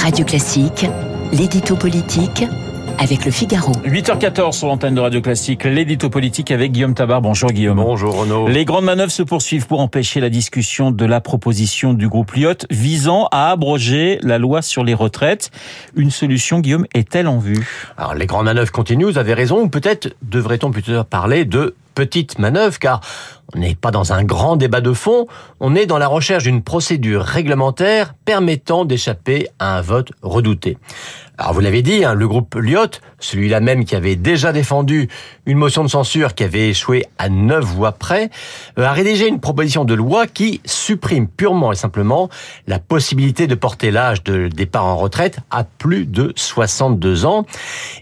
Radio Classique, l'édito politique avec le Figaro. 8h14 sur l'antenne de Radio Classique, l'édito politique avec Guillaume Tabar. Bonjour Guillaume. Bonjour Renaud. Les grandes manœuvres se poursuivent pour empêcher la discussion de la proposition du groupe Lyot visant à abroger la loi sur les retraites. Une solution, Guillaume, est-elle en vue? Alors les grandes manœuvres continuent, vous avez raison, ou peut-être devrait-on plutôt parler de petites manœuvres, car on n'est pas dans un grand débat de fond, on est dans la recherche d'une procédure réglementaire permettant d'échapper à un vote redouté. Alors vous l'avez dit, hein, le groupe Lyot, celui-là même qui avait déjà défendu une motion de censure qui avait échoué à neuf voix près, euh, a rédigé une proposition de loi qui supprime purement et simplement la possibilité de porter l'âge de départ en retraite à plus de 62 ans.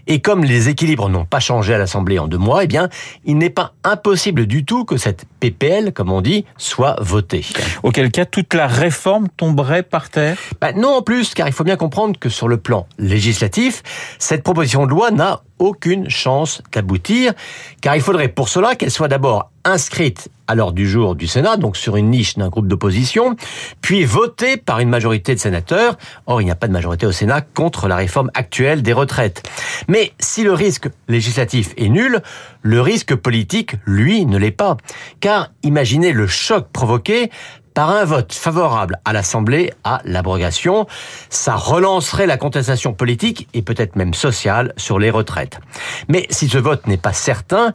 Et comme les équilibres n'ont pas changé à l'Assemblée en deux mois, eh bien, il n'est pas impossible du tout que cette PPL, comme on dit, soit votée. Auquel cas, toute la réforme tomberait par terre bah Non, en plus, car il faut bien comprendre que sur le plan législatif, cette proposition de loi n'a aucune chance d'aboutir, car il faudrait pour cela qu'elle soit d'abord inscrite à l'ordre du jour du Sénat, donc sur une niche d'un groupe d'opposition, puis votée par une majorité de sénateurs. Or, il n'y a pas de majorité au Sénat contre la réforme actuelle des retraites. Mais si le risque législatif est nul, le risque politique, lui, ne l'est pas. Car imaginez le choc provoqué par un vote favorable à l'Assemblée à l'abrogation. Ça relancerait la contestation politique et peut-être même sociale sur les retraites. Mais si ce vote n'est pas certain,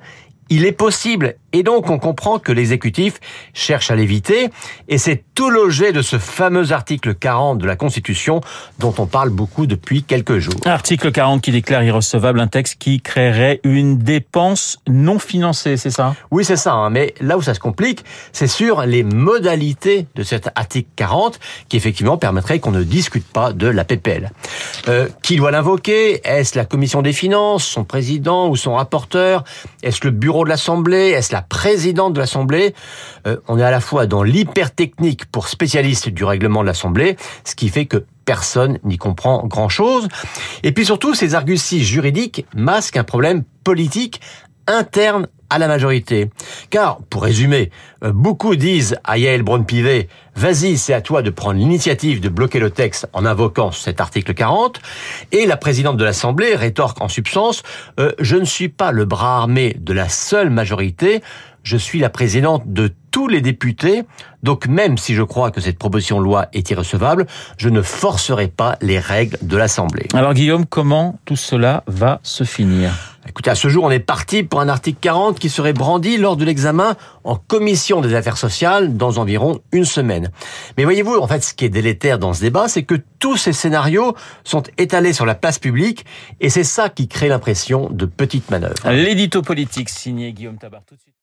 il est possible. Et donc, on comprend que l'exécutif cherche à l'éviter. Et c'est tout l'objet de ce fameux article 40 de la Constitution dont on parle beaucoup depuis quelques jours. Article 40 qui déclare irrecevable un texte qui créerait une dépense non financée, c'est ça? Oui, c'est ça. Hein. Mais là où ça se complique, c'est sur les modalités de cet article 40 qui effectivement permettrait qu'on ne discute pas de la PPL. Euh, qui doit l'invoquer? Est-ce la Commission des finances, son président ou son rapporteur? Est-ce le bureau de l'Assemblée? Est-ce la présidente de l'Assemblée euh, On est à la fois dans l'hypertechnique pour spécialistes du règlement de l'Assemblée, ce qui fait que personne n'y comprend grand-chose. Et puis surtout, ces arguties juridiques masquent un problème politique interne à la majorité. Car, pour résumer, euh, beaucoup disent à Yael Braun-Pivet, vas-y, c'est à toi de prendre l'initiative de bloquer le texte en invoquant cet article 40, et la présidente de l'Assemblée rétorque en substance, euh, je ne suis pas le bras armé de la seule majorité, je suis la présidente de tous les députés, donc même si je crois que cette proposition de loi est irrecevable, je ne forcerai pas les règles de l'Assemblée. Alors Guillaume, comment tout cela va se finir? Écoutez, à ce jour, on est parti pour un article 40 qui serait brandi lors de l'examen en commission des affaires sociales dans environ une semaine. Mais voyez-vous, en fait, ce qui est délétère dans ce débat, c'est que tous ces scénarios sont étalés sur la place publique et c'est ça qui crée l'impression de petites manœuvres. L'édito politique signé Guillaume Tabar tout de suite.